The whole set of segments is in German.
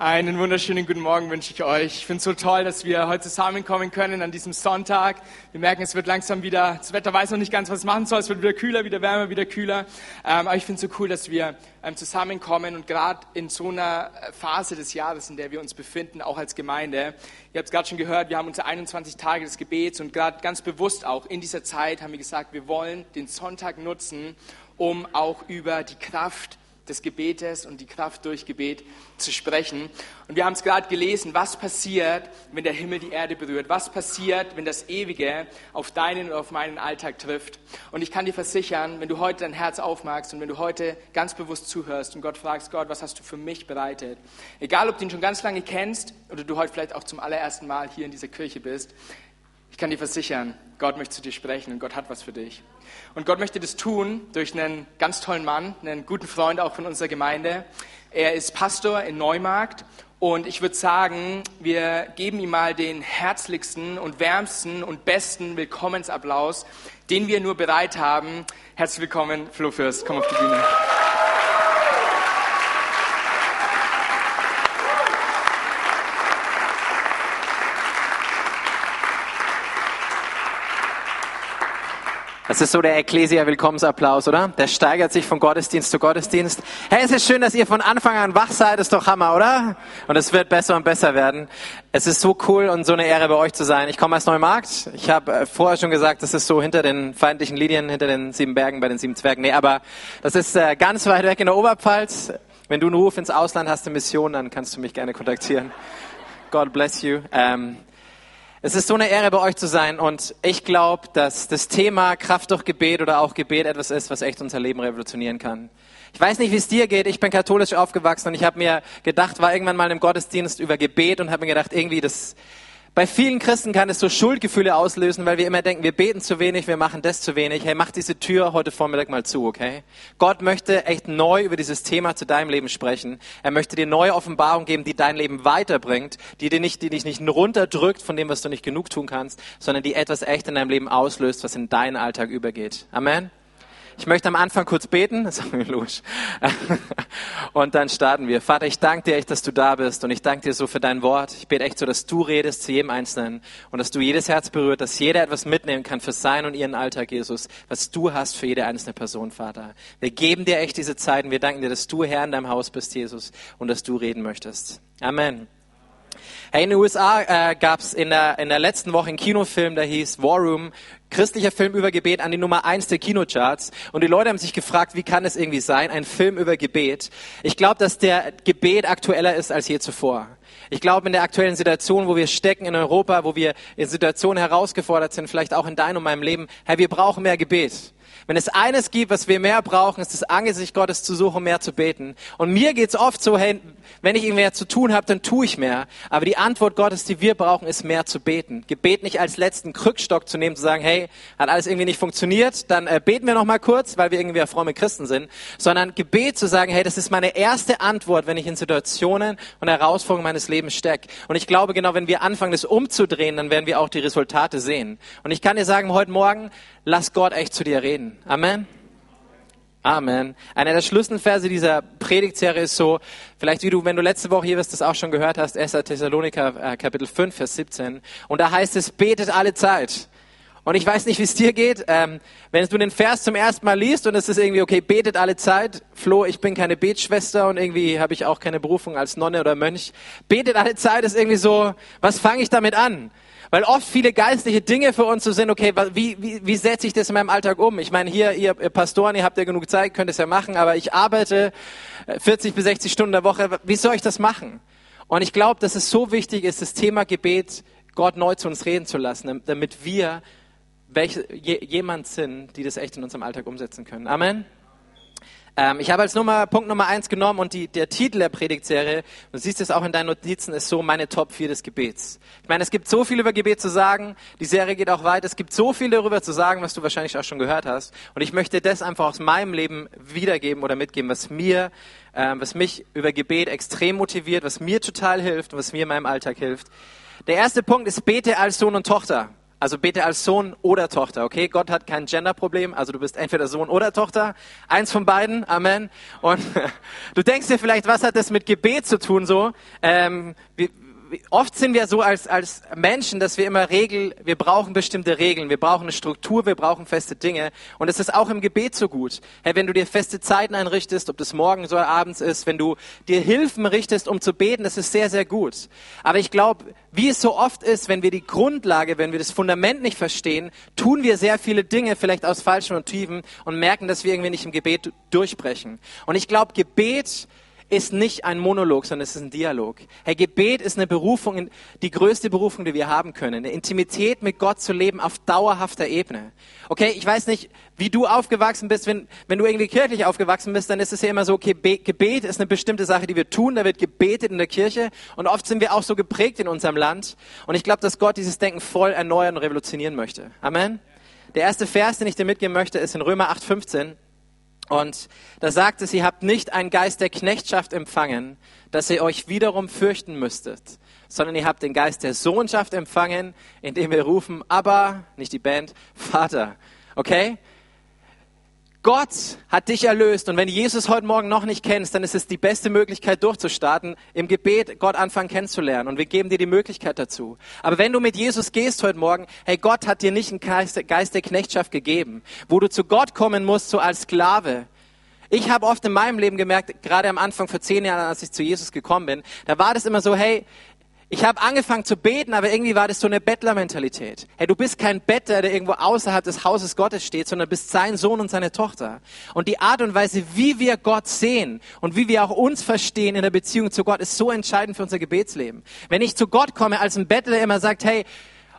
Einen wunderschönen guten Morgen wünsche ich euch. Ich finde es so toll, dass wir heute zusammenkommen können an diesem Sonntag. Wir merken, es wird langsam wieder, das Wetter weiß noch nicht ganz, was es machen soll. Es wird wieder kühler, wieder wärmer, wieder kühler. Ähm, aber ich finde es so cool, dass wir ähm, zusammenkommen und gerade in so einer Phase des Jahres, in der wir uns befinden, auch als Gemeinde. Ihr habt es gerade schon gehört, wir haben unsere 21 Tage des Gebets und gerade ganz bewusst auch in dieser Zeit haben wir gesagt, wir wollen den Sonntag nutzen, um auch über die Kraft des Gebetes und die Kraft durch Gebet zu sprechen. Und wir haben es gerade gelesen, was passiert, wenn der Himmel die Erde berührt? Was passiert, wenn das Ewige auf deinen und auf meinen Alltag trifft? Und ich kann dir versichern, wenn du heute dein Herz aufmachst und wenn du heute ganz bewusst zuhörst und Gott fragst, Gott, was hast du für mich bereitet? Egal, ob du ihn schon ganz lange kennst oder du heute vielleicht auch zum allerersten Mal hier in dieser Kirche bist, ich kann dir versichern, Gott möchte zu dir sprechen und Gott hat was für dich. Und Gott möchte das tun durch einen ganz tollen Mann, einen guten Freund auch von unserer Gemeinde. Er ist Pastor in Neumarkt und ich würde sagen, wir geben ihm mal den herzlichsten und wärmsten und besten Willkommensapplaus, den wir nur bereit haben. Herzlich willkommen, Flo Fürst, komm auf die Bühne. Das ist so der Ecclesia-Willkommensapplaus, oder? Der steigert sich von Gottesdienst zu Gottesdienst. Hey, es ist schön, dass ihr von Anfang an wach seid. ist doch Hammer, oder? Und es wird besser und besser werden. Es ist so cool und so eine Ehre, bei euch zu sein. Ich komme aus Neumarkt. Ich habe äh, vorher schon gesagt, das ist so hinter den feindlichen Linien, hinter den sieben Bergen, bei den sieben Zwergen. Nee, aber das ist äh, ganz weit weg in der Oberpfalz. Wenn du einen Ruf ins Ausland hast, eine Mission, dann kannst du mich gerne kontaktieren. God bless you. Ähm, es ist so eine Ehre, bei euch zu sein und ich glaube, dass das Thema Kraft durch Gebet oder auch Gebet etwas ist, was echt unser Leben revolutionieren kann. Ich weiß nicht, wie es dir geht. Ich bin katholisch aufgewachsen und ich habe mir gedacht, war irgendwann mal im Gottesdienst über Gebet und habe mir gedacht, irgendwie das bei vielen Christen kann es so Schuldgefühle auslösen, weil wir immer denken, wir beten zu wenig, wir machen das zu wenig. Hey, mach diese Tür heute Vormittag mal zu, okay? Gott möchte echt neu über dieses Thema zu deinem Leben sprechen. Er möchte dir neue Offenbarung geben, die dein Leben weiterbringt, die, dir nicht, die dich nicht runterdrückt von dem, was du nicht genug tun kannst, sondern die etwas echt in deinem Leben auslöst, was in deinen Alltag übergeht. Amen. Ich möchte am Anfang kurz beten, das ist logisch. Und dann starten wir. Vater, ich danke dir echt, dass du da bist und ich danke dir so für dein Wort. Ich bete echt so, dass du redest zu jedem Einzelnen und dass du jedes Herz berührt, dass jeder etwas mitnehmen kann für sein und ihren Alltag, Jesus, was du hast für jede einzelne Person, Vater. Wir geben dir echt diese Zeit und wir danken dir, dass du Herr in deinem Haus bist, Jesus, und dass du reden möchtest. Amen. Hey, in den USA äh, gab es in der, in der letzten Woche einen Kinofilm, der hieß War Room, christlicher Film über Gebet an die Nummer eins der Kinocharts. Und die Leute haben sich gefragt, wie kann es irgendwie sein, ein Film über Gebet? Ich glaube, dass der Gebet aktueller ist als je zuvor. Ich glaube, in der aktuellen Situation, wo wir stecken in Europa, wo wir in Situationen herausgefordert sind, vielleicht auch in deinem und meinem Leben, hey, wir brauchen mehr Gebet. Wenn es eines gibt, was wir mehr brauchen, ist das Angesicht Gottes zu suchen, mehr zu beten. Und mir geht's oft so, hey, wenn ich mehr zu tun habe, dann tue ich mehr. Aber die Antwort Gottes, die wir brauchen, ist mehr zu beten. Gebet nicht als letzten Krückstock zu nehmen, zu sagen, hey, hat alles irgendwie nicht funktioniert, dann äh, beten wir noch mal kurz, weil wir irgendwie fromme Christen sind, sondern Gebet zu sagen, hey, das ist meine erste Antwort, wenn ich in Situationen und Herausforderungen meines Lebens stecke. Und ich glaube, genau, wenn wir anfangen, das umzudrehen, dann werden wir auch die Resultate sehen. Und ich kann dir sagen, heute Morgen, lass Gott echt zu dir reden. Amen. Amen. Einer der Schlüsselverse dieser Predigtserie ist so, vielleicht wie du, wenn du letzte Woche hier wirst, das auch schon gehört hast, 1. Thessaloniker äh, Kapitel 5, Vers 17. Und da heißt es, betet alle Zeit. Und ich weiß nicht, wie es dir geht. Ähm, wenn du den Vers zum ersten Mal liest und es ist irgendwie, okay, betet alle Zeit. Flo, ich bin keine Betschwester und irgendwie habe ich auch keine Berufung als Nonne oder Mönch. Betet alle Zeit ist irgendwie so, was fange ich damit an? Weil oft viele geistliche Dinge für uns so sind, okay, wie, wie, wie setze ich das in meinem Alltag um? Ich meine, hier, ihr Pastoren, ihr habt ja genug Zeit, könnt es ja machen, aber ich arbeite 40 äh, bis 60 Stunden der Woche. Wie soll ich das machen? Und ich glaube, dass es so wichtig ist, das Thema Gebet Gott neu zu uns reden zu lassen, damit wir welche, jemand sind, die das echt in unserem Alltag umsetzen können. Amen. Ähm, ich habe als Nummer, Punkt Nummer eins genommen und die, der Titel der Predigtserie, du siehst es auch in deinen Notizen, ist so meine Top 4 des Gebets. Ich meine, es gibt so viel über Gebet zu sagen, die Serie geht auch weit, es gibt so viel darüber zu sagen, was du wahrscheinlich auch schon gehört hast. Und ich möchte das einfach aus meinem Leben wiedergeben oder mitgeben, was mir, ähm, was mich über Gebet extrem motiviert, was mir total hilft und was mir in meinem Alltag hilft. Der erste Punkt ist, bete als Sohn und Tochter. Also bete als Sohn oder Tochter, okay? Gott hat kein Genderproblem, also du bist entweder Sohn oder Tochter, eins von beiden, Amen. Und du denkst dir vielleicht, was hat das mit Gebet zu tun so? Ähm, wir, oft sind wir so als, als Menschen, dass wir immer Regeln, wir brauchen bestimmte Regeln, wir brauchen eine Struktur, wir brauchen feste Dinge. Und es ist auch im Gebet so gut. Hey, wenn du dir feste Zeiten einrichtest, ob das morgens oder abends ist, wenn du dir Hilfen richtest, um zu beten, das ist sehr, sehr gut. Aber ich glaube, wie es so oft ist, wenn wir die Grundlage, wenn wir das Fundament nicht verstehen, tun wir sehr viele Dinge vielleicht aus falschen Motiven und merken, dass wir irgendwie nicht im Gebet durchbrechen. Und ich glaube, Gebet ist nicht ein Monolog, sondern es ist ein Dialog. Herr, Gebet ist eine Berufung, die größte Berufung, die wir haben können. Eine Intimität mit Gott zu leben auf dauerhafter Ebene. Okay, ich weiß nicht, wie du aufgewachsen bist. Wenn, wenn du irgendwie kirchlich aufgewachsen bist, dann ist es ja immer so, okay, Gebet ist eine bestimmte Sache, die wir tun. Da wird gebetet in der Kirche. Und oft sind wir auch so geprägt in unserem Land. Und ich glaube, dass Gott dieses Denken voll erneuern und revolutionieren möchte. Amen. Der erste Vers, den ich dir mitgeben möchte, ist in Römer 8, 15. Und da sagt es, ihr habt nicht einen Geist der Knechtschaft empfangen, dass ihr euch wiederum fürchten müsstet, sondern ihr habt den Geist der Sohnschaft empfangen, indem wir rufen, aber, nicht die Band, Vater. Okay? Gott hat dich erlöst und wenn du Jesus heute Morgen noch nicht kennst, dann ist es die beste Möglichkeit durchzustarten, im Gebet Gott anfangen kennenzulernen und wir geben dir die Möglichkeit dazu. Aber wenn du mit Jesus gehst heute Morgen, hey, Gott hat dir nicht einen Geist, der Knechtschaft gegeben, wo du zu Gott kommen musst, so als Sklave. Ich habe oft in meinem Leben gemerkt, gerade am Anfang vor zehn Jahren, als ich zu Jesus gekommen bin, da war das immer so, hey, ich habe angefangen zu beten, aber irgendwie war das so eine Bettlermentalität. Hey, du bist kein Bettler, der irgendwo außerhalb des Hauses Gottes steht, sondern bist sein Sohn und seine Tochter. Und die Art und Weise, wie wir Gott sehen und wie wir auch uns verstehen in der Beziehung zu Gott, ist so entscheidend für unser Gebetsleben. Wenn ich zu Gott komme als ein Bettler, immer sagt, hey,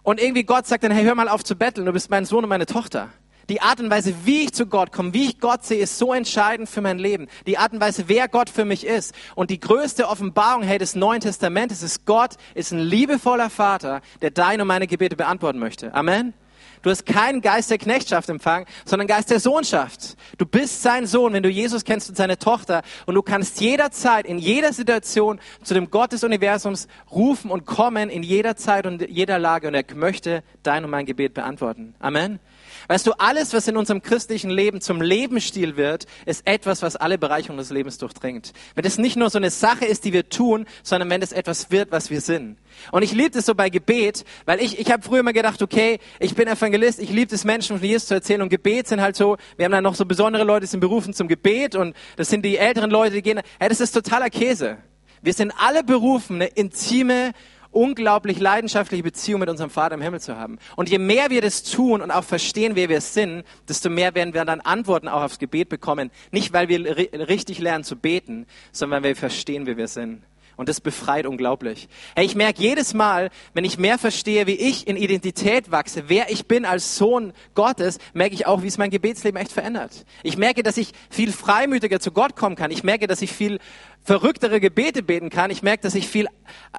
und irgendwie Gott sagt dann, hey, hör mal auf zu betteln, du bist mein Sohn und meine Tochter. Die Art und Weise, wie ich zu Gott komme, wie ich Gott sehe, ist so entscheidend für mein Leben. Die Art und Weise, wer Gott für mich ist. Und die größte Offenbarung hey, des Neuen Testamentes ist, Gott ist ein liebevoller Vater, der deine und meine Gebete beantworten möchte. Amen. Du hast keinen Geist der Knechtschaft empfangen, sondern Geist der Sohnschaft. Du bist sein Sohn, wenn du Jesus kennst und seine Tochter. Und du kannst jederzeit, in jeder Situation zu dem Gott des Universums rufen und kommen, in jeder Zeit und jeder Lage. Und er möchte dein und mein Gebet beantworten. Amen. Weißt du, alles, was in unserem christlichen Leben zum Lebensstil wird, ist etwas, was alle Bereiche unseres Lebens durchdringt. Wenn es nicht nur so eine Sache ist, die wir tun, sondern wenn es etwas wird, was wir sind. Und ich liebe es so bei Gebet, weil ich, ich habe früher immer gedacht, okay, ich bin Evangelist, ich liebe es, Menschen von Jesus zu erzählen und Gebet sind halt so, wir haben dann noch so besondere Leute, die sind berufen zum Gebet und das sind die älteren Leute, die gehen, hey, das ist totaler Käse. Wir sind alle berufen, eine intime unglaublich leidenschaftliche Beziehung mit unserem Vater im Himmel zu haben. Und je mehr wir das tun und auch verstehen, wer wir sind, desto mehr werden wir dann Antworten auch aufs Gebet bekommen. Nicht, weil wir richtig lernen zu beten, sondern weil wir verstehen, wer wir sind. Und das befreit unglaublich. Hey, ich merke jedes Mal, wenn ich mehr verstehe, wie ich in Identität wachse, wer ich bin als Sohn Gottes, merke ich auch, wie es mein Gebetsleben echt verändert. Ich merke, dass ich viel freimütiger zu Gott kommen kann. Ich merke, dass ich viel verrücktere Gebete beten kann. Ich merke, dass ich viel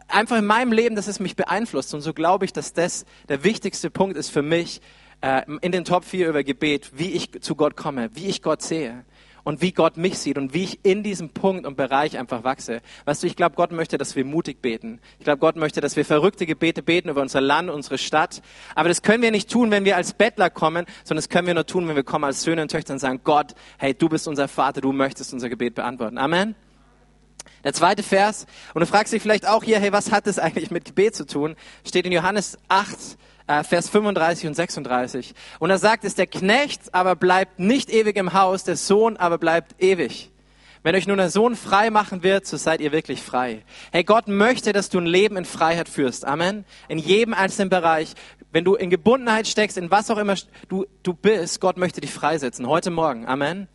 einfach in meinem Leben, dass es mich beeinflusst. Und so glaube ich, dass das der wichtigste Punkt ist für mich äh, in den Top 4 über Gebet, wie ich zu Gott komme, wie ich Gott sehe und wie Gott mich sieht und wie ich in diesem Punkt und Bereich einfach wachse. Weißt du, ich glaube, Gott möchte, dass wir mutig beten. Ich glaube, Gott möchte, dass wir verrückte Gebete beten über unser Land, unsere Stadt. Aber das können wir nicht tun, wenn wir als Bettler kommen, sondern das können wir nur tun, wenn wir kommen als Söhne und Töchter und sagen, Gott, hey, du bist unser Vater, du möchtest unser Gebet beantworten. Amen. Der zweite Vers, und du fragst dich vielleicht auch hier, hey, was hat das eigentlich mit Gebet zu tun? Steht in Johannes 8, äh, Vers 35 und 36. Und er sagt es, der Knecht aber bleibt nicht ewig im Haus, der Sohn aber bleibt ewig. Wenn euch nun der Sohn frei machen wird, so seid ihr wirklich frei. Hey, Gott möchte, dass du ein Leben in Freiheit führst. Amen. In jedem einzelnen Bereich. Wenn du in Gebundenheit steckst, in was auch immer du, du bist, Gott möchte dich freisetzen. Heute Morgen. Amen.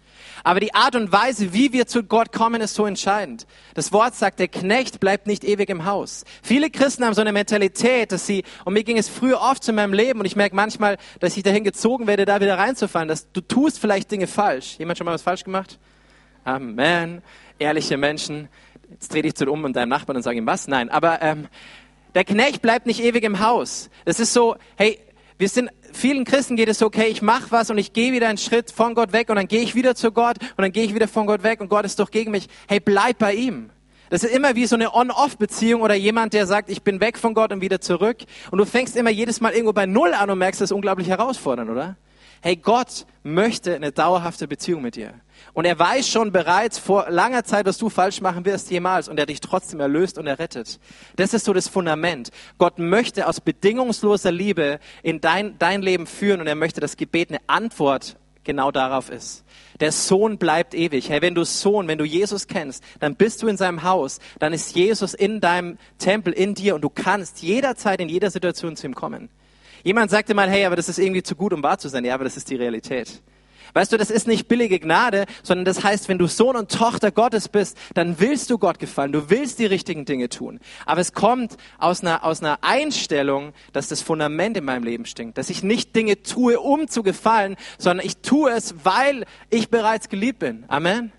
Aber die Art und Weise, wie wir zu Gott kommen, ist so entscheidend. Das Wort sagt, der Knecht bleibt nicht ewig im Haus. Viele Christen haben so eine Mentalität, dass sie, und mir ging es früher oft zu meinem Leben, und ich merke manchmal, dass ich dahin gezogen werde, da wieder reinzufallen, dass du tust vielleicht Dinge falsch. Jemand schon mal was falsch gemacht? Amen. Ehrliche Menschen. Jetzt dreh dich zu um und deinem Nachbarn und sag ihm was? Nein, aber ähm, der Knecht bleibt nicht ewig im Haus. Das ist so, hey, wir sind, vielen Christen geht es okay, ich mache was und ich gehe wieder einen Schritt von Gott weg und dann gehe ich wieder zu Gott und dann gehe ich wieder von Gott weg und Gott ist doch gegen mich. Hey, bleib bei ihm. Das ist immer wie so eine On-Off-Beziehung oder jemand, der sagt, ich bin weg von Gott und wieder zurück. Und du fängst immer jedes Mal irgendwo bei Null an und merkst, das ist unglaublich herausfordernd, oder? Hey, Gott möchte eine dauerhafte Beziehung mit dir. Und er weiß schon bereits vor langer Zeit, was du falsch machen wirst jemals. Und er dich trotzdem erlöst und errettet. Das ist so das Fundament. Gott möchte aus bedingungsloser Liebe in dein, dein Leben führen und er möchte, dass Gebet eine Antwort genau darauf ist. Der Sohn bleibt ewig. Hey, wenn du Sohn, wenn du Jesus kennst, dann bist du in seinem Haus, dann ist Jesus in deinem Tempel, in dir und du kannst jederzeit in jeder Situation zu ihm kommen. Jemand sagte mal, hey, aber das ist irgendwie zu gut, um wahr zu sein. Ja, aber das ist die Realität. Weißt du, das ist nicht billige Gnade, sondern das heißt, wenn du Sohn und Tochter Gottes bist, dann willst du Gott gefallen, du willst die richtigen Dinge tun. Aber es kommt aus einer, aus einer Einstellung, dass das Fundament in meinem Leben stinkt, dass ich nicht Dinge tue, um zu gefallen, sondern ich tue es, weil ich bereits geliebt bin. Amen.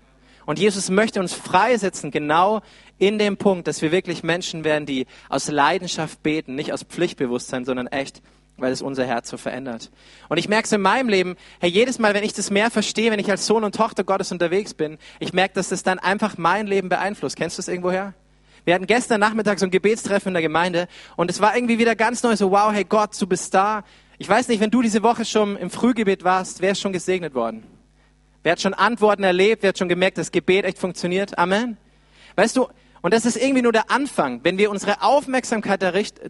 Und Jesus möchte uns freisetzen, genau in dem Punkt, dass wir wirklich Menschen werden, die aus Leidenschaft beten, nicht aus Pflichtbewusstsein, sondern echt weil es unser Herz so verändert. Und ich merke es in meinem Leben, hey, jedes Mal, wenn ich das mehr verstehe, wenn ich als Sohn und Tochter Gottes unterwegs bin, ich merke, dass das dann einfach mein Leben beeinflusst. Kennst du das irgendwoher? Wir hatten gestern Nachmittag so ein Gebetstreffen in der Gemeinde und es war irgendwie wieder ganz neu, so wow, hey Gott, du bist da. Ich weiß nicht, wenn du diese Woche schon im Frühgebet warst, wer ist schon gesegnet worden? Wer hat schon Antworten erlebt? Wer hat schon gemerkt, dass Gebet echt funktioniert? Amen. Weißt du, und das ist irgendwie nur der Anfang. Wenn wir unsere Aufmerksamkeit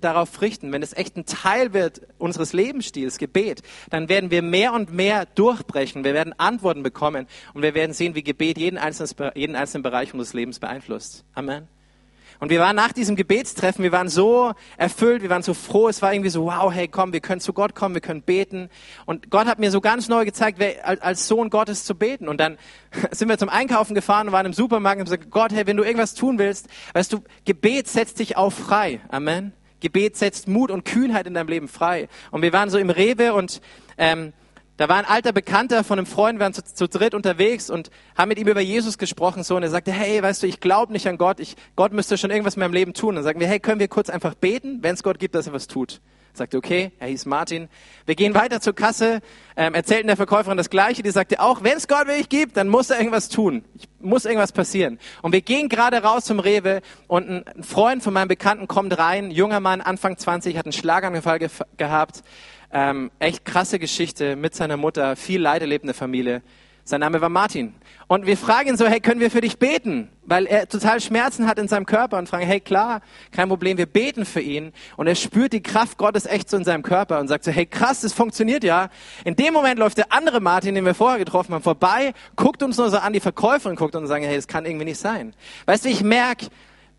darauf richten, wenn es echt ein Teil wird unseres Lebensstils, Gebet, dann werden wir mehr und mehr durchbrechen. Wir werden Antworten bekommen und wir werden sehen, wie Gebet jeden einzelnen, jeden einzelnen Bereich unseres Lebens beeinflusst. Amen. Und wir waren nach diesem Gebetstreffen, wir waren so erfüllt, wir waren so froh, es war irgendwie so, wow, hey, komm, wir können zu Gott kommen, wir können beten. Und Gott hat mir so ganz neu gezeigt, als Sohn Gottes zu beten. Und dann sind wir zum Einkaufen gefahren und waren im Supermarkt und haben gesagt, Gott, hey, wenn du irgendwas tun willst, weißt du, Gebet setzt dich auf frei. Amen. Gebet setzt Mut und Kühnheit in deinem Leben frei. Und wir waren so im Rewe und ähm, da war ein alter Bekannter von einem Freund, wir waren zu, zu, dritt unterwegs und haben mit ihm über Jesus gesprochen so und er sagte, hey, weißt du, ich glaube nicht an Gott, ich, Gott müsste schon irgendwas in meinem Leben tun. dann sagen wir, hey, können wir kurz einfach beten, wenn es Gott gibt, dass er was tut. Er sagte, okay, er hieß Martin. Wir gehen weiter zur Kasse, ähm, erzählten der Verkäuferin das Gleiche, die sagte auch, wenn es Gott wirklich gibt, dann muss er irgendwas tun, ich, muss irgendwas passieren. Und wir gehen gerade raus zum Rewe und ein Freund von meinem Bekannten kommt rein, junger Mann, Anfang 20, hat einen Schlaganfall ge gehabt, ähm, echt krasse Geschichte mit seiner Mutter, viel Leid erlebende Familie. Sein Name war Martin. Und wir fragen ihn so, hey, können wir für dich beten? Weil er total Schmerzen hat in seinem Körper und fragen, hey, klar, kein Problem, wir beten für ihn. Und er spürt die Kraft Gottes echt so in seinem Körper und sagt so, hey, krass, das funktioniert ja. In dem Moment läuft der andere Martin, den wir vorher getroffen haben, vorbei, guckt uns nur so an, die Verkäuferin guckt und sagt, hey, das kann irgendwie nicht sein. Weißt du, ich merke,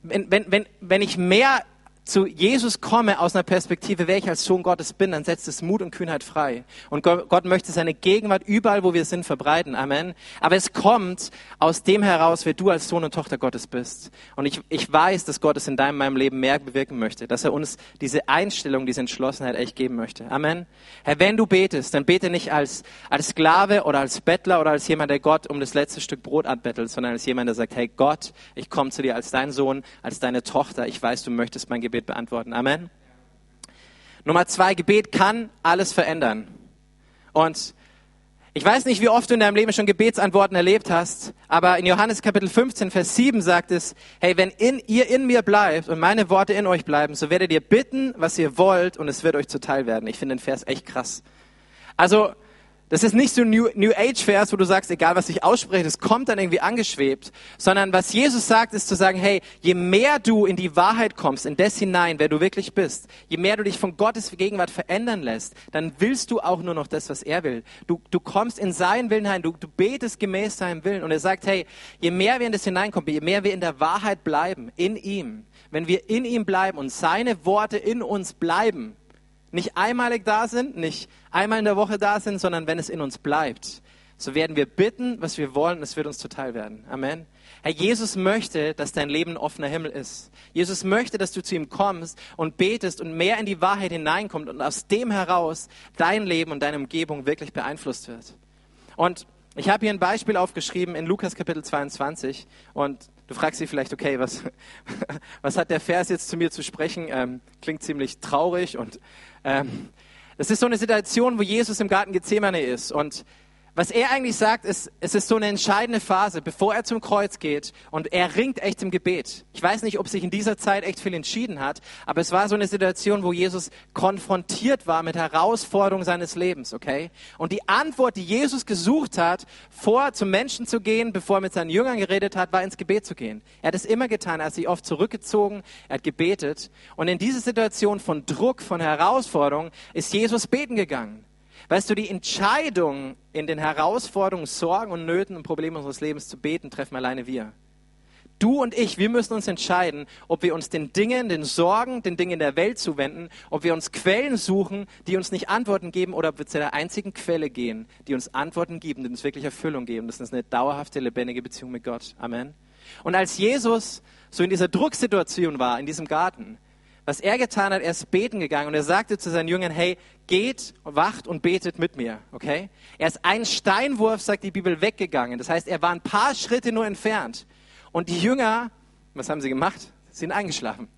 wenn, wenn, wenn, wenn ich mehr zu Jesus komme aus einer Perspektive, wer ich als Sohn Gottes bin, dann setzt es Mut und Kühnheit frei. Und Gott möchte seine Gegenwart überall, wo wir sind, verbreiten. Amen. Aber es kommt aus dem heraus, wer du als Sohn und Tochter Gottes bist. Und ich, ich weiß, dass Gott es in deinem, meinem Leben mehr bewirken möchte, dass er uns diese Einstellung, diese Entschlossenheit echt geben möchte. Amen. Herr, wenn du betest, dann bete nicht als, als Sklave oder als Bettler oder als jemand, der Gott um das letzte Stück Brot anbettelt, sondern als jemand, der sagt, hey Gott, ich komme zu dir als dein Sohn, als deine Tochter. Ich weiß, du möchtest mein Gebet Gebet beantworten. Amen. Nummer zwei, Gebet kann alles verändern. Und ich weiß nicht, wie oft du in deinem Leben schon Gebetsantworten erlebt hast, aber in Johannes Kapitel 15, Vers 7 sagt es, hey, wenn in, ihr in mir bleibt und meine Worte in euch bleiben, so werdet ihr bitten, was ihr wollt und es wird euch zuteil werden. Ich finde den Vers echt krass. Also, das ist nicht so New, New Age-Vers, wo du sagst, egal was ich ausspreche, das kommt dann irgendwie angeschwebt, sondern was Jesus sagt, ist zu sagen, hey, je mehr du in die Wahrheit kommst, in das hinein, wer du wirklich bist, je mehr du dich von Gottes Gegenwart verändern lässt, dann willst du auch nur noch das, was er will. Du, du kommst in seinen Willen hinein, du, du betest gemäß seinem Willen und er sagt, hey, je mehr wir in das hineinkommen, je mehr wir in der Wahrheit bleiben, in ihm, wenn wir in ihm bleiben und seine Worte in uns bleiben, nicht einmalig da sind, nicht einmal in der Woche da sind, sondern wenn es in uns bleibt, so werden wir bitten, was wir wollen, es wird uns zuteil werden. Amen. Herr, Jesus möchte, dass dein Leben ein offener Himmel ist. Jesus möchte, dass du zu ihm kommst und betest und mehr in die Wahrheit hineinkommt und aus dem heraus dein Leben und deine Umgebung wirklich beeinflusst wird. Und ich habe hier ein Beispiel aufgeschrieben in Lukas Kapitel 22 und du fragst dich vielleicht, okay, was, was hat der Vers jetzt zu mir zu sprechen? Ähm, klingt ziemlich traurig und ähm, das ist so eine Situation, wo Jesus im Garten Gethsemane ist und was er eigentlich sagt, ist, es ist so eine entscheidende Phase, bevor er zum Kreuz geht und er ringt echt im Gebet. Ich weiß nicht, ob sich in dieser Zeit echt viel entschieden hat, aber es war so eine Situation, wo Jesus konfrontiert war mit Herausforderungen seines Lebens, okay? Und die Antwort, die Jesus gesucht hat, vor zum Menschen zu gehen, bevor er mit seinen Jüngern geredet hat, war ins Gebet zu gehen. Er hat es immer getan, er hat sich oft zurückgezogen, er hat gebetet und in diese Situation von Druck, von Herausforderungen ist Jesus beten gegangen. Weißt du, die Entscheidung in den Herausforderungen, Sorgen und Nöten und Problemen unseres Lebens zu beten, treffen alleine wir. Du und ich, wir müssen uns entscheiden, ob wir uns den Dingen, den Sorgen, den Dingen der Welt zuwenden, ob wir uns Quellen suchen, die uns nicht Antworten geben, oder ob wir zu der einzigen Quelle gehen, die uns Antworten geben, die uns wirklich Erfüllung geben. Das ist eine dauerhafte, lebendige Beziehung mit Gott. Amen. Und als Jesus so in dieser Drucksituation war, in diesem Garten, was er getan hat, er ist beten gegangen und er sagte zu seinen Jüngern, hey, geht, wacht und betet mit mir, okay? Er ist einen Steinwurf, sagt die Bibel, weggegangen. Das heißt, er war ein paar Schritte nur entfernt. Und die Jünger, was haben sie gemacht? Sie sind eingeschlafen.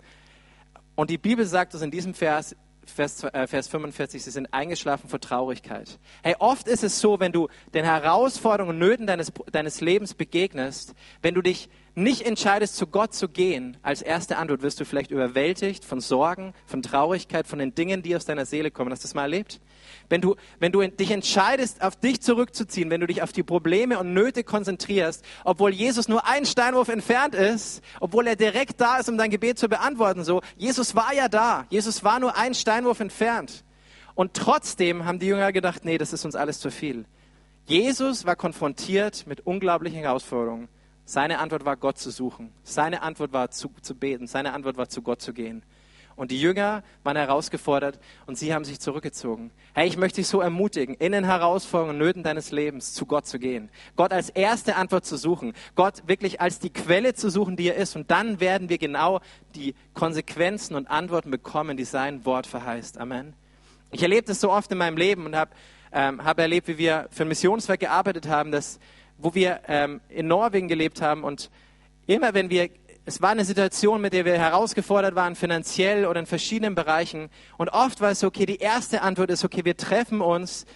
Und die Bibel sagt uns in diesem Vers, Vers, äh, Vers 45, sie sind eingeschlafen vor Traurigkeit. Hey, oft ist es so, wenn du den Herausforderungen und Nöten deines, deines Lebens begegnest, wenn du dich nicht entscheidest, zu Gott zu gehen, als erste Antwort wirst du vielleicht überwältigt von Sorgen, von Traurigkeit, von den Dingen, die aus deiner Seele kommen. Hast du das mal erlebt? Wenn du, wenn du dich entscheidest, auf dich zurückzuziehen, wenn du dich auf die Probleme und Nöte konzentrierst, obwohl Jesus nur einen Steinwurf entfernt ist, obwohl er direkt da ist, um dein Gebet zu beantworten, so, Jesus war ja da. Jesus war nur einen Steinwurf entfernt. Und trotzdem haben die Jünger gedacht, nee, das ist uns alles zu viel. Jesus war konfrontiert mit unglaublichen Herausforderungen. Seine Antwort war, Gott zu suchen. Seine Antwort war, zu, zu beten. Seine Antwort war, zu Gott zu gehen. Und die Jünger waren herausgefordert und sie haben sich zurückgezogen. Hey, ich möchte dich so ermutigen, in den Herausforderungen und Nöten deines Lebens zu Gott zu gehen. Gott als erste Antwort zu suchen. Gott wirklich als die Quelle zu suchen, die er ist. Und dann werden wir genau die Konsequenzen und Antworten bekommen, die sein Wort verheißt. Amen. Ich erlebe das so oft in meinem Leben und habe ähm, hab erlebt, wie wir für ein Missionswerk gearbeitet haben, dass wo wir ähm, in Norwegen gelebt haben und immer wenn wir, es war eine Situation, mit der wir herausgefordert waren, finanziell oder in verschiedenen Bereichen und oft war es so, okay, die erste Antwort ist, okay, wir treffen uns,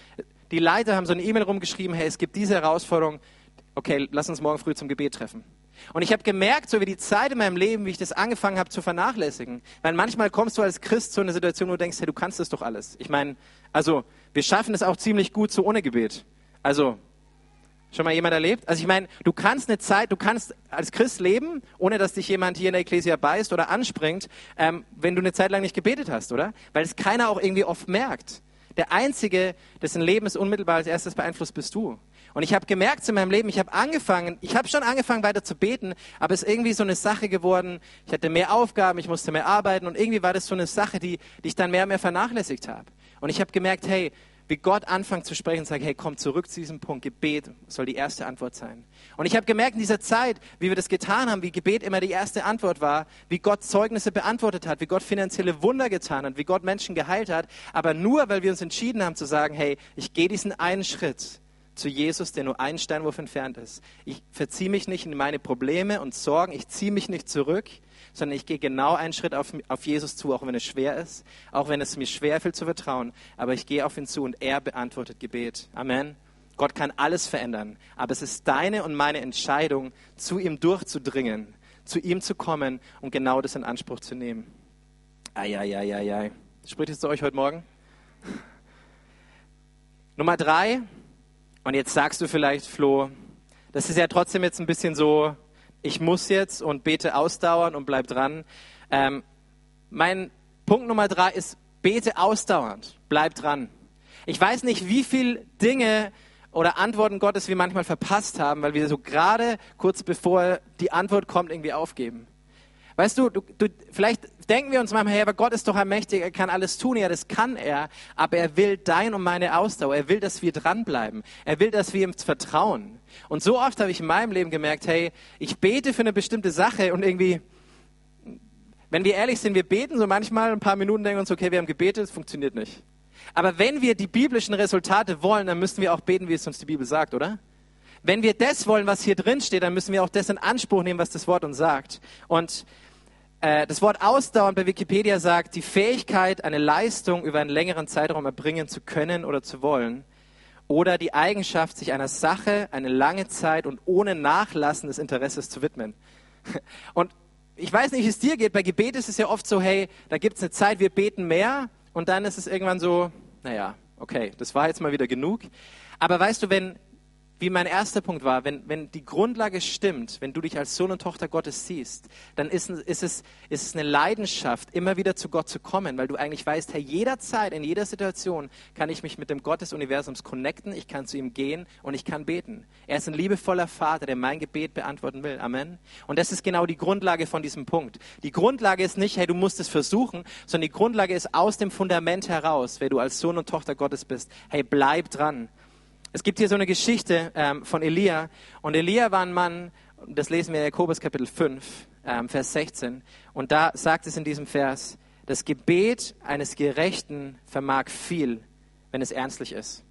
die Leiter haben so eine E-Mail rumgeschrieben, hey, es gibt diese Herausforderung, okay, lass uns morgen früh zum Gebet treffen. Und ich habe gemerkt, so wie die Zeit in meinem Leben, wie ich das angefangen habe zu vernachlässigen. Weil manchmal kommst du als Christ zu einer Situation, wo du denkst, hey, du kannst das doch alles. Ich meine, also wir schaffen es auch ziemlich gut so ohne Gebet. Also Schon mal jemand erlebt? Also ich meine, du kannst eine Zeit, du kannst als Christ leben, ohne dass dich jemand hier in der Ekklesia beißt oder anspringt, ähm, wenn du eine Zeit lang nicht gebetet hast, oder? Weil es keiner auch irgendwie oft merkt. Der Einzige, dessen Leben es unmittelbar als erstes beeinflusst, bist du. Und ich habe gemerkt in meinem Leben, ich habe angefangen, ich habe schon angefangen weiter zu beten, aber es ist irgendwie so eine Sache geworden, ich hatte mehr Aufgaben, ich musste mehr arbeiten und irgendwie war das so eine Sache, die, die ich dann mehr und mehr vernachlässigt habe. Und ich habe gemerkt, hey, wie Gott anfängt zu sprechen und sagt, hey, komm zurück zu diesem Punkt. Gebet soll die erste Antwort sein. Und ich habe gemerkt in dieser Zeit, wie wir das getan haben, wie Gebet immer die erste Antwort war, wie Gott Zeugnisse beantwortet hat, wie Gott finanzielle Wunder getan hat, wie Gott Menschen geheilt hat. Aber nur, weil wir uns entschieden haben zu sagen, hey, ich gehe diesen einen Schritt zu Jesus, der nur einen Steinwurf entfernt ist. Ich verziehe mich nicht in meine Probleme und Sorgen, ich ziehe mich nicht zurück, sondern ich gehe genau einen Schritt auf, auf Jesus zu, auch wenn es schwer ist, auch wenn es mir schwer fällt zu vertrauen, aber ich gehe auf ihn zu und er beantwortet Gebet. Amen. Gott kann alles verändern, aber es ist deine und meine Entscheidung, zu ihm durchzudringen, zu ihm zu kommen und genau das in Anspruch zu nehmen. Eieieiei. Spricht es zu euch heute Morgen? Nummer drei, und jetzt sagst du vielleicht, Flo, das ist ja trotzdem jetzt ein bisschen so ich muss jetzt und bete ausdauern und bleib dran. Ähm, mein Punkt Nummer drei ist, bete ausdauernd, bleib dran. Ich weiß nicht, wie viele Dinge oder Antworten Gottes wir manchmal verpasst haben, weil wir so gerade kurz bevor die Antwort kommt irgendwie aufgeben. Weißt du, du, du, vielleicht denken wir uns manchmal, hey, aber Gott ist doch allmächtig, er kann alles tun. Ja, das kann er, aber er will dein und meine Ausdauer. Er will, dass wir dranbleiben. Er will, dass wir ihm vertrauen. Und so oft habe ich in meinem Leben gemerkt, hey, ich bete für eine bestimmte Sache und irgendwie, wenn wir ehrlich sind, wir beten so manchmal ein paar Minuten, denken uns, okay, wir haben gebetet, es funktioniert nicht. Aber wenn wir die biblischen Resultate wollen, dann müssen wir auch beten, wie es uns die Bibel sagt, oder? Wenn wir das wollen, was hier drin steht, dann müssen wir auch das in Anspruch nehmen, was das Wort uns sagt. Und das Wort ausdauern bei Wikipedia sagt, die Fähigkeit, eine Leistung über einen längeren Zeitraum erbringen zu können oder zu wollen. oder die Eigenschaft, sich einer Sache eine lange Zeit und ohne Nachlassen des Interesses zu widmen. Und ich weiß nicht, wie es dir geht, bei Gebet ist es ja oft so, hey, da gibt es eine Zeit, wir beten mehr und dann ist es irgendwann so, naja, okay, das war jetzt mal wieder genug. Aber weißt du, wenn, wie mein erster Punkt war, wenn, wenn die Grundlage stimmt, wenn du dich als Sohn und Tochter Gottes siehst, dann ist, ist, es, ist es eine Leidenschaft, immer wieder zu Gott zu kommen, weil du eigentlich weißt, Herr, jederzeit, in jeder Situation kann ich mich mit dem Gott des Universums connecten, ich kann zu ihm gehen und ich kann beten. Er ist ein liebevoller Vater, der mein Gebet beantworten will. Amen. Und das ist genau die Grundlage von diesem Punkt. Die Grundlage ist nicht, hey, du musst es versuchen, sondern die Grundlage ist aus dem Fundament heraus, wer du als Sohn und Tochter Gottes bist. Hey, bleib dran. Es gibt hier so eine Geschichte ähm, von Elia. Und Elia war ein Mann, das lesen wir in Jakobus Kapitel 5, ähm, Vers 16. Und da sagt es in diesem Vers, das Gebet eines Gerechten vermag viel, wenn es ernstlich ist.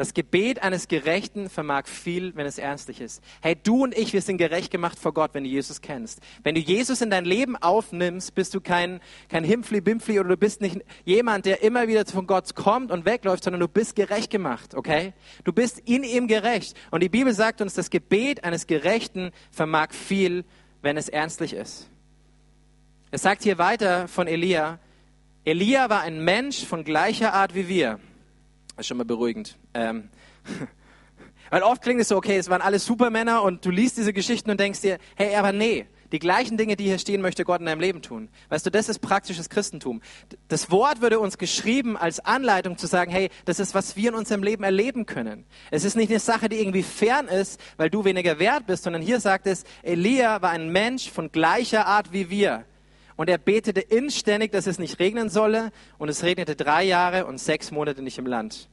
Das Gebet eines Gerechten vermag viel, wenn es ernstlich ist. Hey, du und ich, wir sind gerecht gemacht vor Gott, wenn du Jesus kennst. Wenn du Jesus in dein Leben aufnimmst, bist du kein, kein Himpfli-Bimpfli oder du bist nicht jemand, der immer wieder von Gott kommt und wegläuft, sondern du bist gerecht gemacht, okay? Du bist in ihm gerecht. Und die Bibel sagt uns, das Gebet eines Gerechten vermag viel, wenn es ernstlich ist. Es sagt hier weiter von Elia, Elia war ein Mensch von gleicher Art wie wir. Das ist schon mal beruhigend. Ähm, weil oft klingt es so, okay, es waren alle Supermänner und du liest diese Geschichten und denkst dir, hey, aber nee, die gleichen Dinge, die hier stehen, möchte Gott in deinem Leben tun. Weißt du, das ist praktisches Christentum. Das Wort würde uns geschrieben als Anleitung zu sagen, hey, das ist, was wir in unserem Leben erleben können. Es ist nicht eine Sache, die irgendwie fern ist, weil du weniger wert bist, sondern hier sagt es, Elia war ein Mensch von gleicher Art wie wir. Und er betete inständig, dass es nicht regnen solle. Und es regnete drei Jahre und sechs Monate nicht im Land.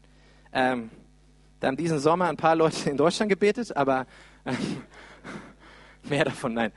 Ähm, da haben diesen Sommer ein paar Leute in Deutschland gebetet, aber ähm, mehr davon, nein.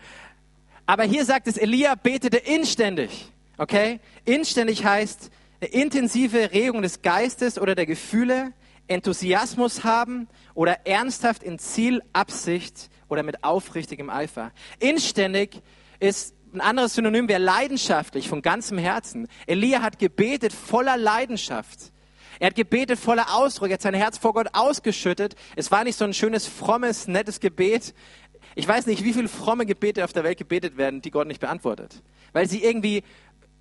Aber hier sagt es, Elia betete inständig. Okay? Inständig heißt eine intensive Regung des Geistes oder der Gefühle, Enthusiasmus haben oder ernsthaft in Ziel, Absicht oder mit aufrichtigem Eifer. Inständig ist ein anderes Synonym wäre leidenschaftlich, von ganzem Herzen. Elia hat gebetet voller Leidenschaft. Er hat gebetet voller Ausdruck, er hat sein Herz vor Gott ausgeschüttet. Es war nicht so ein schönes, frommes, nettes Gebet. Ich weiß nicht, wie viele fromme Gebete auf der Welt gebetet werden, die Gott nicht beantwortet. Weil sie irgendwie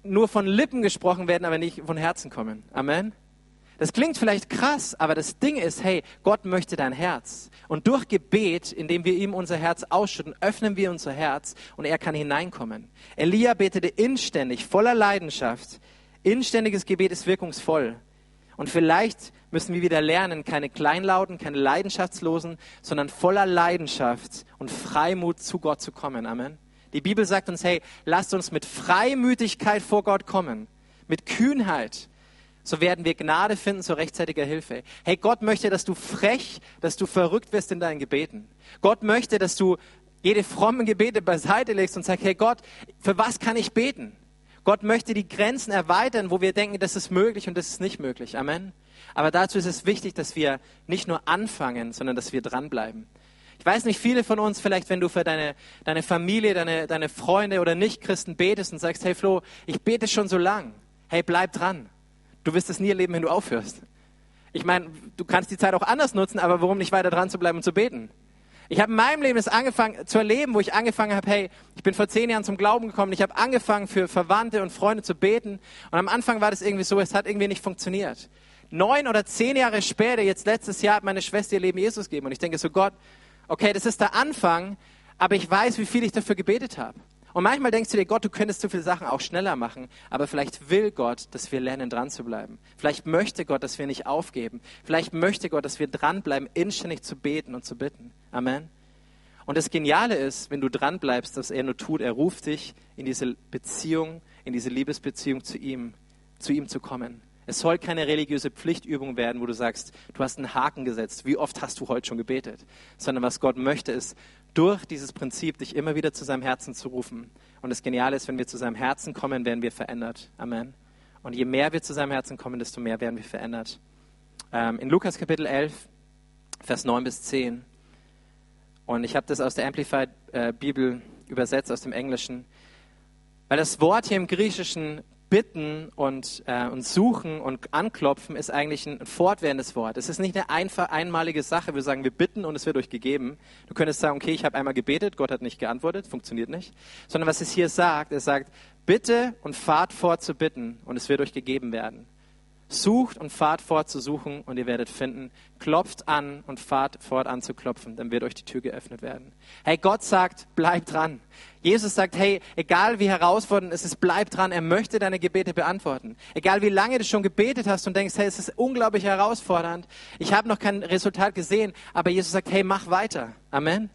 nur von Lippen gesprochen werden, aber nicht von Herzen kommen. Amen. Das klingt vielleicht krass, aber das Ding ist, hey, Gott möchte dein Herz. Und durch Gebet, indem wir ihm unser Herz ausschütten, öffnen wir unser Herz und er kann hineinkommen. Elia betete inständig, voller Leidenschaft. Inständiges Gebet ist wirkungsvoll. Und vielleicht müssen wir wieder lernen, keine Kleinlauten, keine Leidenschaftslosen, sondern voller Leidenschaft und Freimut zu Gott zu kommen. Amen. Die Bibel sagt uns, hey, lasst uns mit Freimütigkeit vor Gott kommen, mit Kühnheit, so werden wir Gnade finden zu rechtzeitiger Hilfe. Hey, Gott möchte, dass du frech, dass du verrückt wirst in deinen Gebeten. Gott möchte, dass du jede frommen Gebete beiseite legst und sagst, hey Gott, für was kann ich beten? Gott möchte die Grenzen erweitern, wo wir denken, das ist möglich und das ist nicht möglich. Amen. Aber dazu ist es wichtig, dass wir nicht nur anfangen, sondern dass wir dranbleiben. Ich weiß nicht, viele von uns, vielleicht wenn du für deine, deine Familie, deine, deine Freunde oder Nichtchristen betest und sagst, hey Flo, ich bete schon so lang. Hey, bleib dran. Du wirst es nie erleben, wenn du aufhörst. Ich meine, du kannst die Zeit auch anders nutzen, aber warum nicht weiter dran zu bleiben und zu beten? Ich habe in meinem Leben das angefangen zu erleben, wo ich angefangen habe, hey, ich bin vor zehn Jahren zum Glauben gekommen, ich habe angefangen für Verwandte und Freunde zu beten und am Anfang war das irgendwie so, es hat irgendwie nicht funktioniert. Neun oder zehn Jahre später, jetzt letztes Jahr, hat meine Schwester ihr Leben Jesus gegeben und ich denke so, Gott, okay, das ist der Anfang, aber ich weiß, wie viel ich dafür gebetet habe. Und manchmal denkst du dir, Gott, du könntest so viele Sachen auch schneller machen, aber vielleicht will Gott, dass wir lernen, dran zu bleiben. Vielleicht möchte Gott, dass wir nicht aufgeben. Vielleicht möchte Gott, dass wir dranbleiben, inständig zu beten und zu bitten. Amen. Und das Geniale ist, wenn du dranbleibst, dass er nur tut, er ruft dich in diese Beziehung, in diese Liebesbeziehung zu ihm, zu ihm zu kommen. Es soll keine religiöse Pflichtübung werden, wo du sagst, du hast einen Haken gesetzt, wie oft hast du heute schon gebetet, sondern was Gott möchte ist, durch dieses Prinzip dich immer wieder zu seinem Herzen zu rufen. Und das Geniale ist, wenn wir zu seinem Herzen kommen, werden wir verändert. Amen. Und je mehr wir zu seinem Herzen kommen, desto mehr werden wir verändert. Ähm, in Lukas Kapitel 11, Vers 9 bis 10. Und ich habe das aus der Amplified äh, Bibel übersetzt, aus dem Englischen. Weil das Wort hier im Griechischen bitten und, äh, und suchen und anklopfen ist eigentlich ein fortwährendes Wort. Es ist nicht eine einfach einmalige Sache. Wir sagen, wir bitten und es wird euch gegeben. Du könntest sagen, okay, ich habe einmal gebetet, Gott hat nicht geantwortet, funktioniert nicht. Sondern was es hier sagt, es sagt, bitte und fahrt fort zu bitten und es wird euch gegeben werden. Sucht und fahrt fort zu suchen und ihr werdet finden. Klopft an und fahrt fort an zu klopfen, dann wird euch die Tür geöffnet werden. Hey, Gott sagt, bleib dran. Jesus sagt, hey, egal wie herausfordernd es ist, bleib dran. Er möchte deine Gebete beantworten. Egal wie lange du schon gebetet hast und denkst, hey, es ist unglaublich herausfordernd. Ich habe noch kein Resultat gesehen, aber Jesus sagt, hey, mach weiter. Amen.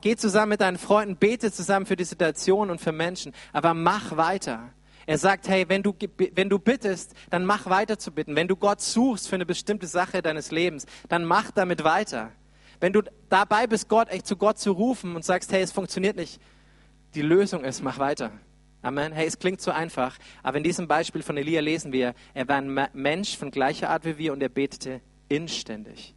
Geh zusammen mit deinen Freunden, bete zusammen für die Situation und für Menschen, aber mach weiter. Er sagt, hey, wenn du, wenn du bittest, dann mach weiter zu bitten. Wenn du Gott suchst für eine bestimmte Sache deines Lebens, dann mach damit weiter. Wenn du dabei bist, Gott echt zu Gott zu rufen und sagst, hey, es funktioniert nicht, die Lösung ist, mach weiter. Amen. Hey, es klingt so einfach, aber in diesem Beispiel von Elia lesen wir, er war ein Mensch von gleicher Art wie wir und er betete inständig.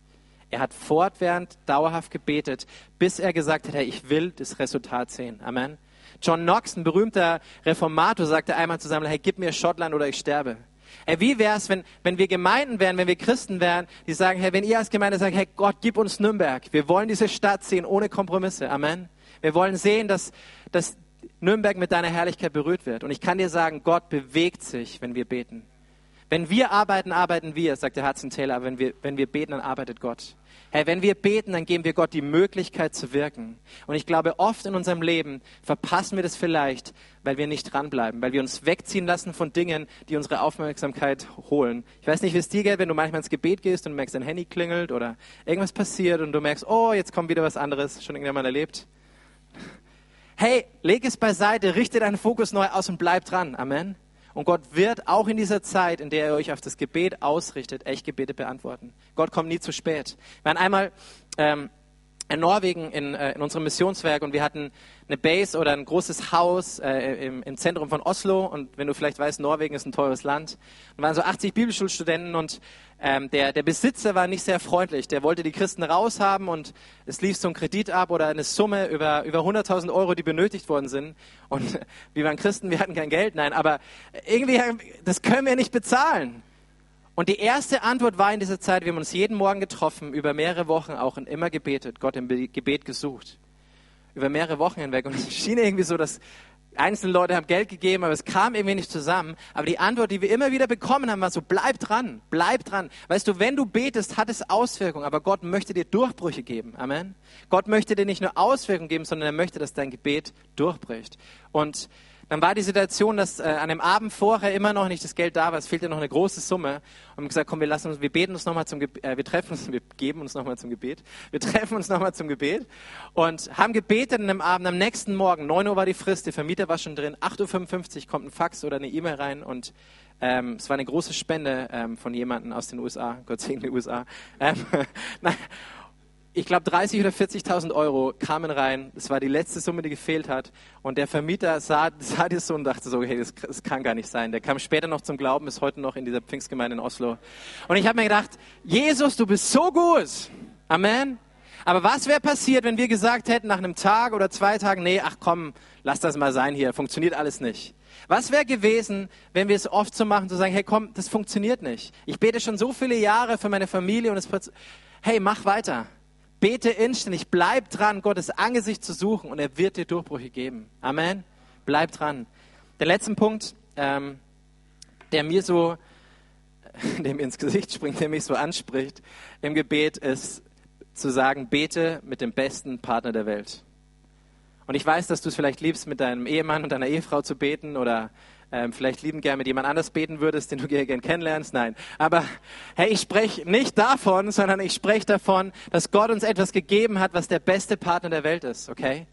Er hat fortwährend, dauerhaft gebetet, bis er gesagt hat, hey, ich will das Resultat sehen. Amen. John Knox, ein berühmter Reformator, sagte einmal zusammen, hey, gib mir Schottland oder ich sterbe. Hey, wie wäre es, wenn, wenn wir Gemeinden wären, wenn wir Christen wären, die sagen, hey, wenn ihr als Gemeinde sagt, hey, Gott, gib uns Nürnberg. Wir wollen diese Stadt sehen ohne Kompromisse. Amen. Wir wollen sehen, dass, dass Nürnberg mit deiner Herrlichkeit berührt wird. Und ich kann dir sagen, Gott bewegt sich, wenn wir beten. Wenn wir arbeiten, arbeiten wir, sagt der Hudson Taylor, aber wenn wir, wenn wir beten, dann arbeitet Gott. Hey, wenn wir beten, dann geben wir Gott die Möglichkeit zu wirken. Und ich glaube, oft in unserem Leben verpassen wir das vielleicht, weil wir nicht dranbleiben, weil wir uns wegziehen lassen von Dingen, die unsere Aufmerksamkeit holen. Ich weiß nicht, wie es dir geht, wenn du manchmal ins Gebet gehst und merkst, dein Handy klingelt oder irgendwas passiert und du merkst, oh, jetzt kommt wieder was anderes, schon irgendwann mal erlebt. Hey, leg es beiseite, richte deinen Fokus neu aus und bleib dran. Amen. Und Gott wird auch in dieser Zeit, in der er euch auf das Gebet ausrichtet, echt Gebete beantworten. Gott kommt nie zu spät. Waren einmal ähm, in Norwegen in, äh, in unserem Missionswerk und wir hatten eine Base oder ein großes Haus äh, im, im, Zentrum von Oslo. Und wenn du vielleicht weißt, Norwegen ist ein teures Land. Und waren so 80 Bibelschulstudenten und ähm, der, der Besitzer war nicht sehr freundlich. Der wollte die Christen raushaben und es lief so ein Kredit ab oder eine Summe über, über 100.000 Euro, die benötigt worden sind. Und wir waren Christen, wir hatten kein Geld, nein, aber irgendwie, das können wir nicht bezahlen. Und die erste Antwort war in dieser Zeit, wir haben uns jeden Morgen getroffen, über mehrere Wochen auch und immer gebetet, Gott im Gebet gesucht. Über mehrere Wochen hinweg. Und es schien irgendwie so, dass einzelne Leute haben Geld gegeben, aber es kam irgendwie nicht zusammen. Aber die Antwort, die wir immer wieder bekommen haben, war so, bleib dran, bleib dran. Weißt du, wenn du betest, hat es Auswirkungen, aber Gott möchte dir Durchbrüche geben. Amen. Gott möchte dir nicht nur Auswirkungen geben, sondern er möchte, dass dein Gebet durchbricht. Und dann war die Situation, dass äh, an dem Abend vorher immer noch nicht das Geld da war, es fehlte noch eine große Summe. Und haben gesagt, komm, wir lassen uns, wir beten uns nochmal zum Gebet, äh, wir treffen uns, wir geben uns nochmal zum Gebet. Wir treffen uns nochmal zum Gebet und haben gebetet an dem Abend. Am nächsten Morgen, 9 Uhr war die Frist, der Vermieter war schon drin, 8.55 Uhr kommt ein Fax oder eine E-Mail rein und ähm, es war eine große Spende ähm, von jemandem aus den USA, Gott segne die USA. Ähm, ich glaube, 30 oder 40.000 Euro kamen rein. Das war die letzte Summe, die gefehlt hat. Und der Vermieter sah, sah das so und dachte so, hey, das, das, kann gar nicht sein. Der kam später noch zum Glauben, ist heute noch in dieser Pfingstgemeinde in Oslo. Und ich habe mir gedacht, Jesus, du bist so gut. Amen. Aber was wäre passiert, wenn wir gesagt hätten, nach einem Tag oder zwei Tagen, nee, ach komm, lass das mal sein hier, funktioniert alles nicht. Was wäre gewesen, wenn wir es oft so machen, zu sagen, hey komm, das funktioniert nicht. Ich bete schon so viele Jahre für meine Familie und es, hey, mach weiter. Bete inständig, bleib dran, Gottes Angesicht zu suchen und er wird dir Durchbrüche geben. Amen. Bleib dran. Der letzte Punkt, ähm, der mir so, der ins Gesicht springt, der mich so anspricht im Gebet, ist zu sagen, bete mit dem besten Partner der Welt. Und ich weiß, dass du es vielleicht liebst, mit deinem Ehemann und deiner Ehefrau zu beten oder ähm, vielleicht lieben gern mit jemand anders beten würdest, den du gern kennenlernst. Nein. Aber hey, ich spreche nicht davon, sondern ich spreche davon, dass Gott uns etwas gegeben hat, was der beste Partner der Welt ist, okay?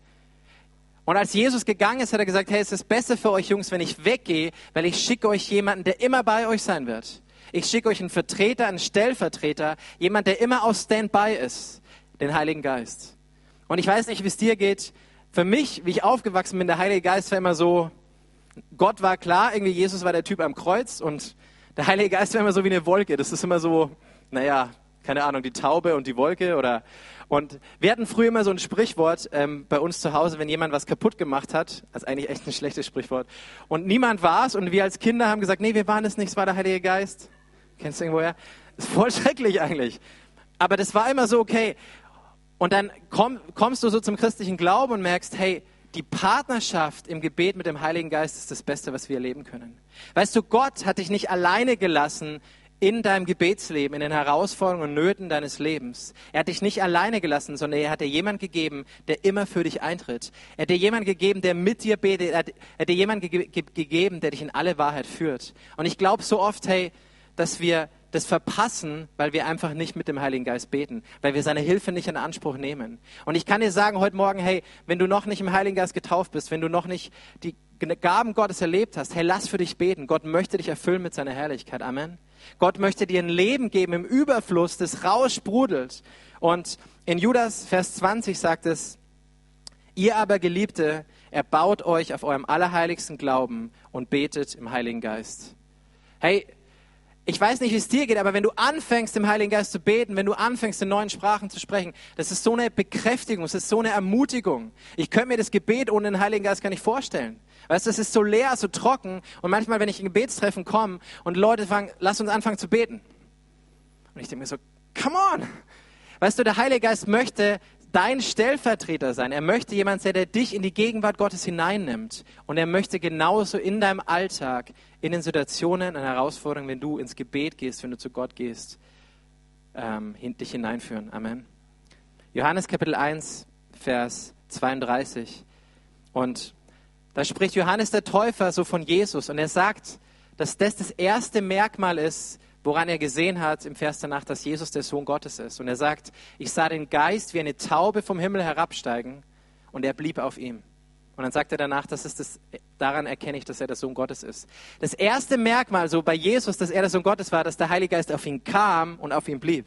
Und als Jesus gegangen ist, hat er gesagt, hey, es ist besser für euch Jungs, wenn ich weggehe, weil ich schicke euch jemanden, der immer bei euch sein wird. Ich schicke euch einen Vertreter, einen Stellvertreter, jemand, der immer auf Standby ist, den Heiligen Geist. Und ich weiß nicht, wie es dir geht. Für mich, wie ich aufgewachsen bin, der Heilige Geist war immer so, Gott war klar, irgendwie Jesus war der Typ am Kreuz und der Heilige Geist war immer so wie eine Wolke. Das ist immer so, naja, keine Ahnung, die Taube und die Wolke oder und wir hatten früher immer so ein Sprichwort ähm, bei uns zu Hause, wenn jemand was kaputt gemacht hat, das ist eigentlich echt ein schlechtes Sprichwort und niemand war es und wir als Kinder haben gesagt, nee, wir waren es nicht, es war der Heilige Geist. Kennst du irgendwoher? Ist voll schrecklich eigentlich. Aber das war immer so okay. Und dann komm, kommst du so zum christlichen Glauben und merkst, hey, die Partnerschaft im Gebet mit dem Heiligen Geist ist das Beste, was wir erleben können. Weißt du, Gott hat dich nicht alleine gelassen in deinem Gebetsleben, in den Herausforderungen und Nöten deines Lebens. Er hat dich nicht alleine gelassen, sondern er hat dir jemand gegeben, der immer für dich eintritt. Er hat dir jemand gegeben, der mit dir betet. Er hat, er hat dir jemand ge ge gegeben, der dich in alle Wahrheit führt. Und ich glaube so oft, hey, dass wir das verpassen, weil wir einfach nicht mit dem Heiligen Geist beten, weil wir seine Hilfe nicht in Anspruch nehmen. Und ich kann dir sagen heute Morgen, hey, wenn du noch nicht im Heiligen Geist getauft bist, wenn du noch nicht die Gaben Gottes erlebt hast, hey, lass für dich beten. Gott möchte dich erfüllen mit seiner Herrlichkeit. Amen. Gott möchte dir ein Leben geben im Überfluss, das raussprudelt. Und in Judas Vers 20 sagt es, ihr aber Geliebte, erbaut euch auf eurem allerheiligsten Glauben und betet im Heiligen Geist. Hey, ich weiß nicht, wie es dir geht, aber wenn du anfängst, im Heiligen Geist zu beten, wenn du anfängst, in neuen Sprachen zu sprechen, das ist so eine Bekräftigung, es ist so eine Ermutigung. Ich könnte mir das Gebet ohne den Heiligen Geist gar nicht vorstellen. Weißt du, es ist so leer, so trocken. Und manchmal, wenn ich in Gebetstreffen komme und Leute fragen, lass uns anfangen zu beten. Und ich denke mir so, come on. Weißt du, der Heilige Geist möchte dein Stellvertreter sein. Er möchte jemand sein, der dich in die Gegenwart Gottes hineinnimmt. Und er möchte genauso in deinem Alltag, in den Situationen, in Herausforderungen, wenn du ins Gebet gehst, wenn du zu Gott gehst, ähm, dich hineinführen. Amen. Johannes Kapitel 1, Vers 32. Und da spricht Johannes der Täufer so von Jesus und er sagt, dass das das erste Merkmal ist, woran er gesehen hat im Vers danach, dass Jesus der Sohn Gottes ist. Und er sagt, ich sah den Geist wie eine Taube vom Himmel herabsteigen und er blieb auf ihm. Und dann sagt er danach, das ist das, daran erkenne ich, dass er der Sohn Gottes ist. Das erste Merkmal so bei Jesus, dass er der Sohn Gottes war, dass der Heilige Geist auf ihn kam und auf ihn blieb.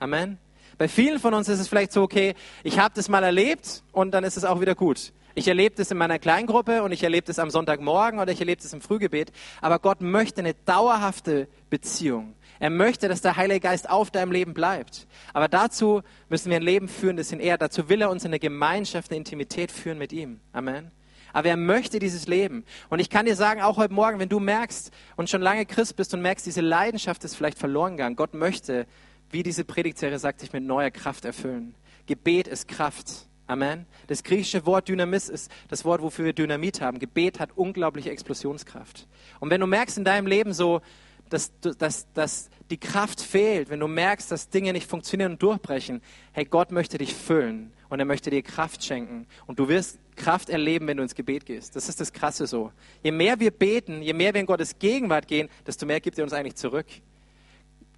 Amen. Bei vielen von uns ist es vielleicht so, okay, ich habe das mal erlebt und dann ist es auch wieder gut. Ich erlebe das in meiner Kleingruppe und ich erlebe das am Sonntagmorgen oder ich erlebe das im Frühgebet. Aber Gott möchte eine dauerhafte Beziehung. Er möchte, dass der Heilige Geist auf deinem Leben bleibt. Aber dazu müssen wir ein Leben führen, das ihn ehrt. Dazu will er uns in eine Gemeinschaft, eine Intimität führen mit ihm. Amen. Aber er möchte dieses Leben. Und ich kann dir sagen, auch heute Morgen, wenn du merkst und schon lange Christ bist und merkst, diese Leidenschaft ist vielleicht verloren gegangen. Gott möchte, wie diese Predigtserie sagt, dich mit neuer Kraft erfüllen. Gebet ist Kraft. Amen. Das griechische Wort Dynamis ist das Wort, wofür wir Dynamit haben. Gebet hat unglaubliche Explosionskraft. Und wenn du merkst in deinem Leben so, dass, dass, dass die Kraft fehlt, wenn du merkst, dass Dinge nicht funktionieren und durchbrechen, hey, Gott möchte dich füllen und er möchte dir Kraft schenken. Und du wirst Kraft erleben, wenn du ins Gebet gehst. Das ist das Krasse so. Je mehr wir beten, je mehr wir in Gottes Gegenwart gehen, desto mehr gibt er uns eigentlich zurück.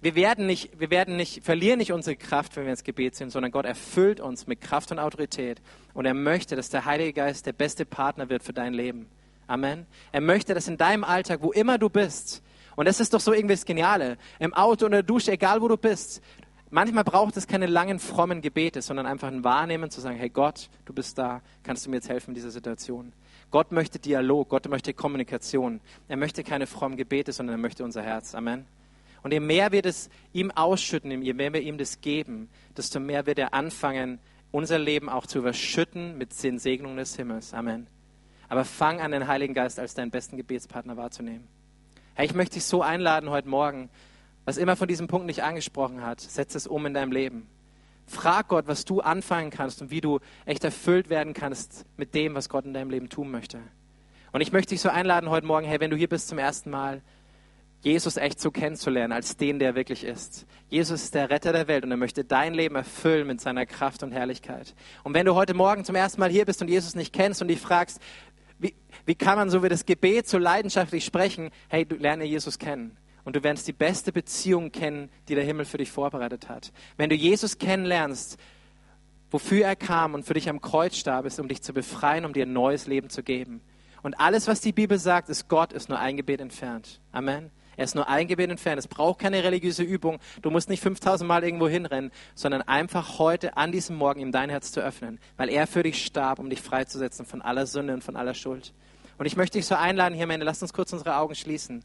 Wir werden nicht, wir werden nicht, verlieren nicht unsere Kraft, wenn wir ins Gebet sind, sondern Gott erfüllt uns mit Kraft und Autorität. Und er möchte, dass der Heilige Geist der beste Partner wird für dein Leben. Amen. Er möchte, dass in deinem Alltag, wo immer du bist, und das ist doch so irgendwie das Geniale, im Auto, in der Dusche, egal wo du bist, manchmal braucht es keine langen, frommen Gebete, sondern einfach ein Wahrnehmen, zu sagen, hey Gott, du bist da, kannst du mir jetzt helfen in dieser Situation. Gott möchte Dialog, Gott möchte Kommunikation. Er möchte keine frommen Gebete, sondern er möchte unser Herz. Amen. Und je mehr wir das ihm ausschütten, je mehr wir ihm das geben, desto mehr wird er anfangen, unser Leben auch zu überschütten mit den Segnungen des Himmels. Amen. Aber fang an, den Heiligen Geist als deinen besten Gebetspartner wahrzunehmen. Hey, ich möchte dich so einladen heute Morgen, was immer von diesem Punkt nicht angesprochen hat, setz es um in deinem Leben. Frag Gott, was du anfangen kannst und wie du echt erfüllt werden kannst mit dem, was Gott in deinem Leben tun möchte. Und ich möchte dich so einladen heute Morgen, hey, wenn du hier bist zum ersten Mal, Jesus echt so kennenzulernen, als den, der wirklich ist. Jesus ist der Retter der Welt und er möchte dein Leben erfüllen mit seiner Kraft und Herrlichkeit. Und wenn du heute Morgen zum ersten Mal hier bist und Jesus nicht kennst und dich fragst, wie, wie kann man so wie das Gebet so leidenschaftlich sprechen, hey, du lerne Jesus kennen. Und du wirst die beste Beziehung kennen, die der Himmel für dich vorbereitet hat. Wenn du Jesus kennenlernst, wofür er kam und für dich am Kreuz starb, ist, um dich zu befreien, um dir ein neues Leben zu geben. Und alles, was die Bibel sagt, ist, Gott ist nur ein Gebet entfernt. Amen. Er ist nur ein Gebet entfernt. Es braucht keine religiöse Übung. Du musst nicht 5000 Mal irgendwo hinrennen, sondern einfach heute an diesem Morgen ihm dein Herz zu öffnen, weil er für dich starb, um dich freizusetzen von aller Sünde und von aller Schuld. Und ich möchte dich so einladen hier, Männer, lasst uns kurz unsere Augen schließen.